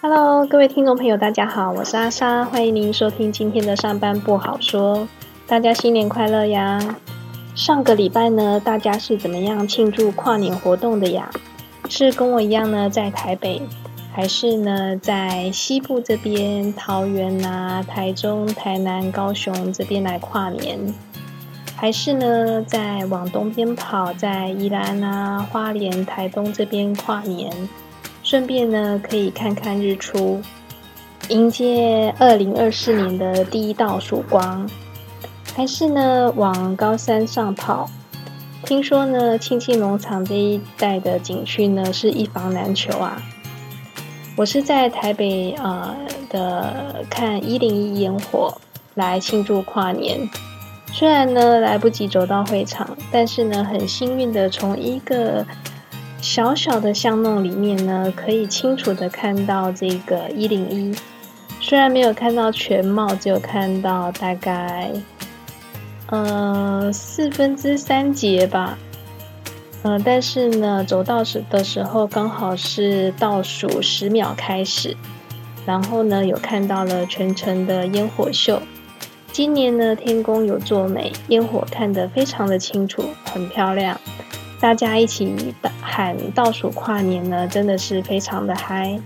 Hello，各位听众朋友，大家好，我是阿莎，欢迎您收听今天的上班不好说。大家新年快乐呀！上个礼拜呢，大家是怎么样庆祝跨年活动的呀？是跟我一样呢，在台北，还是呢在西部这边，桃园啊、台中、台南、高雄这边来跨年？还是呢在往东边跑，在宜兰啊、花莲、台东这边跨年？顺便呢，可以看看日出，迎接二零二四年的第一道曙光。还是呢，往高山上跑。听说呢，庆庆农场这一带的景区呢，是一房难求啊。我是在台北呃的看一零一烟火来庆祝跨年。虽然呢来不及走到会场，但是呢，很幸运的从一个。小小的巷弄里面呢，可以清楚的看到这个一零一。虽然没有看到全貌，只有看到大概呃四分之三节吧。嗯，但是呢，走到时的时候刚好是倒数十秒开始，然后呢，有看到了全程的烟火秀。今年呢，天公有作美，烟火看得非常的清楚，很漂亮。大家一起喊倒数跨年呢，真的是非常的嗨。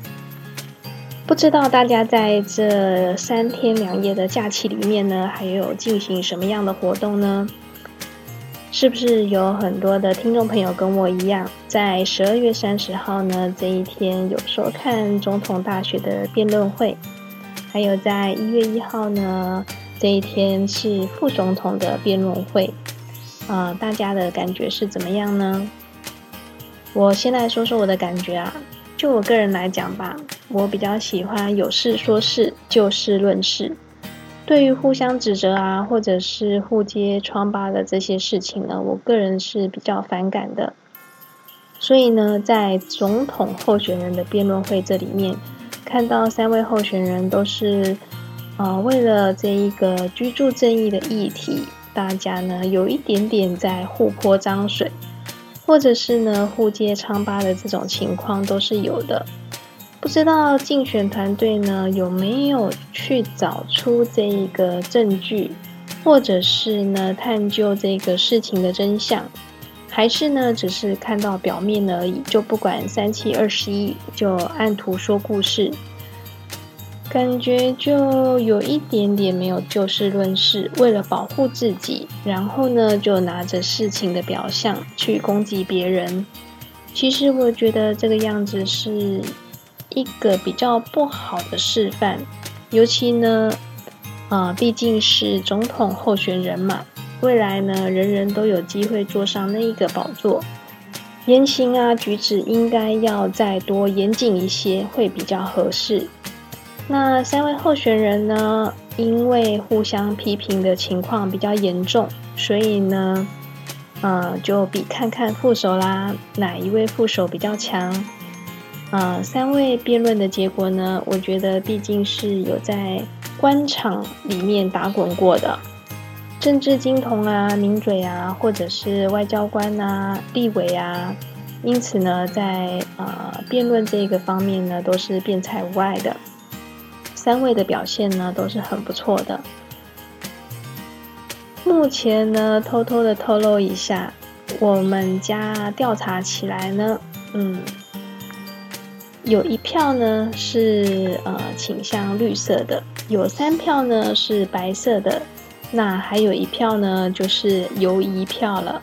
不知道大家在这三天两夜的假期里面呢，还有进行什么样的活动呢？是不是有很多的听众朋友跟我一样，在十二月三十号呢这一天有收看总统大学的辩论会，还有在一月一号呢这一天是副总统的辩论会。呃，大家的感觉是怎么样呢？我先来说说我的感觉啊。就我个人来讲吧，我比较喜欢有事说事，就事论事。对于互相指责啊，或者是互揭疮疤的这些事情呢，我个人是比较反感的。所以呢，在总统候选人的辩论会这里面，看到三位候选人都是呃，为了这一个居住正义的议题。大家呢有一点点在互泼脏水，或者是呢互揭疮疤的这种情况都是有的。不知道竞选团队呢有没有去找出这一个证据，或者是呢探究这个事情的真相，还是呢只是看到表面而已，就不管三七二十一，就按图说故事。感觉就有一点点没有就事论事，为了保护自己，然后呢就拿着事情的表象去攻击别人。其实我觉得这个样子是一个比较不好的示范，尤其呢，啊毕竟是总统候选人嘛，未来呢人人都有机会坐上那一个宝座，言行啊举止应该要再多严谨一些，会比较合适。那三位候选人呢？因为互相批评的情况比较严重，所以呢，呃，就比看看副手啦，哪一位副手比较强？呃，三位辩论的结果呢？我觉得毕竟是有在官场里面打滚过的政治金童啊、名嘴啊，或者是外交官啊、立委啊，因此呢，在呃辩论这个方面呢，都是辩才无碍的。三位的表现呢都是很不错的。目前呢，偷偷的透露一下，我们家调查起来呢，嗯，有一票呢是呃倾向绿色的，有三票呢是白色的，那还有一票呢就是犹疑票了。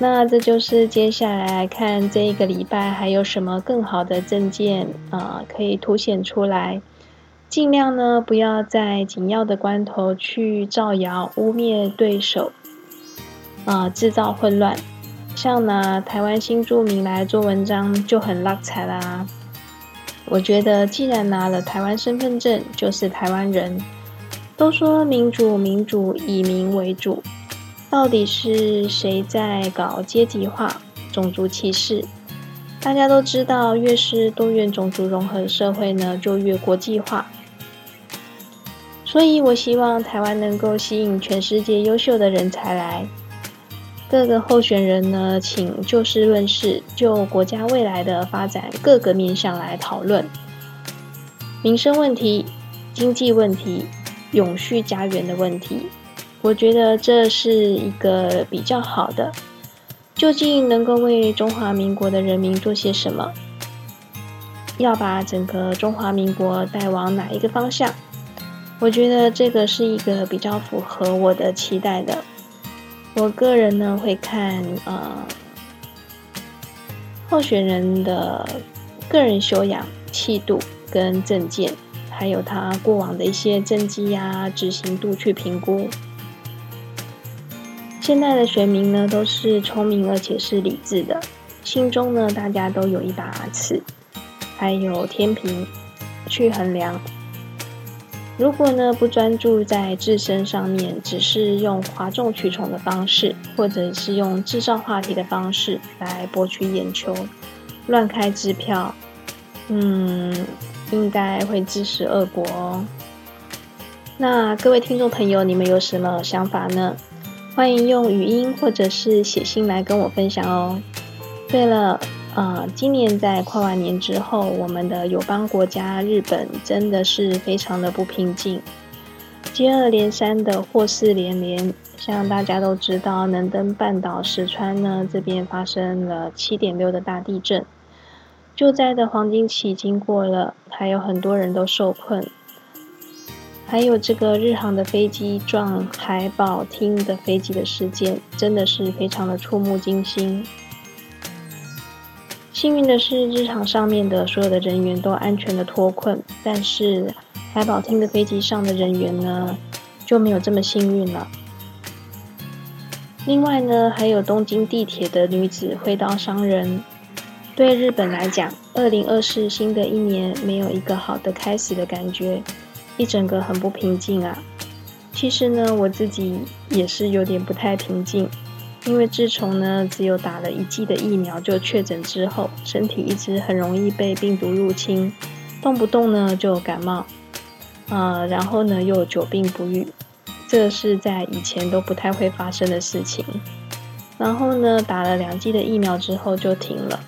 那这就是接下来看这一个礼拜还有什么更好的证件啊可以凸显出来。尽量呢，不要在紧要的关头去造谣、污蔑对手，啊，制造混乱。像拿台湾新住民来做文章就很拉彩啦。我觉得，既然拿了台湾身份证，就是台湾人。都说民主，民主以民为主，到底是谁在搞阶级化、种族歧视？大家都知道，越是多元种族融合社会呢，就越国际化。所以，我希望台湾能够吸引全世界优秀的人才来。各个候选人呢，请就事论事，就国家未来的发展各个面向来讨论。民生问题、经济问题、永续家园的问题。我觉得这是一个比较好的。究竟能够为中华民国的人民做些什么？要把整个中华民国带往哪一个方向？我觉得这个是一个比较符合我的期待的。我个人呢会看呃候选人的个人修养、气度跟政见，还有他过往的一些政绩呀、执行度去评估。现在的选民呢都是聪明而且是理智的，心中呢大家都有一把尺，还有天平去衡量。如果呢不专注在自身上面，只是用哗众取宠的方式，或者是用制造话题的方式来博取眼球，乱开支票，嗯，应该会自食恶果哦。那各位听众朋友，你们有什么想法呢？欢迎用语音或者是写信来跟我分享哦。对了，呃，今年在跨完年之后，我们的友邦国家日本真的是非常的不平静，接二连三的祸事连连。像大家都知道，能登半岛石川呢这边发生了七点六的大地震，救灾的黄金期经过了，还有很多人都受困。还有这个日航的飞机撞海保厅的飞机的事件，真的是非常的触目惊心。幸运的是，日常上面的所有的人员都安全的脱困，但是海保厅的飞机上的人员呢，就没有这么幸运了。另外呢，还有东京地铁的女子挥刀伤人。对日本来讲，二零二四新的一年没有一个好的开始的感觉。一整个很不平静啊！其实呢，我自己也是有点不太平静，因为自从呢只有打了一剂的疫苗就确诊之后，身体一直很容易被病毒入侵，动不动呢就感冒，呃，然后呢又久病不愈，这是在以前都不太会发生的事情。然后呢，打了两剂的疫苗之后就停了。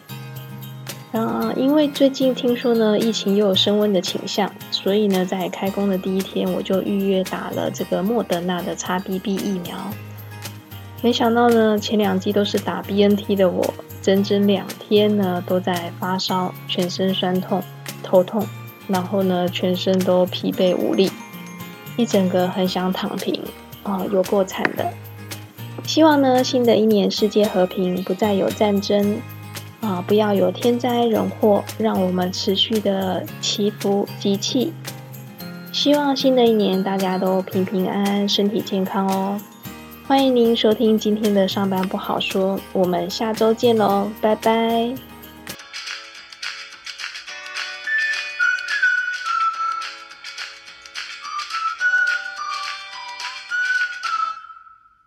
啊，因为最近听说呢，疫情又有升温的倾向，所以呢，在开工的第一天，我就预约打了这个莫德纳的 XBB 疫苗。没想到呢，前两季都是打 BNT 的我，整整两天呢都在发烧，全身酸痛、头痛，然后呢，全身都疲惫无力，一整个很想躺平啊，有够惨的。希望呢，新的一年世界和平，不再有战争。啊，不要有天灾人祸，让我们持续的祈福集气。希望新的一年大家都平平安安，身体健康哦。欢迎您收听今天的上班不好说，我们下周见喽，拜拜。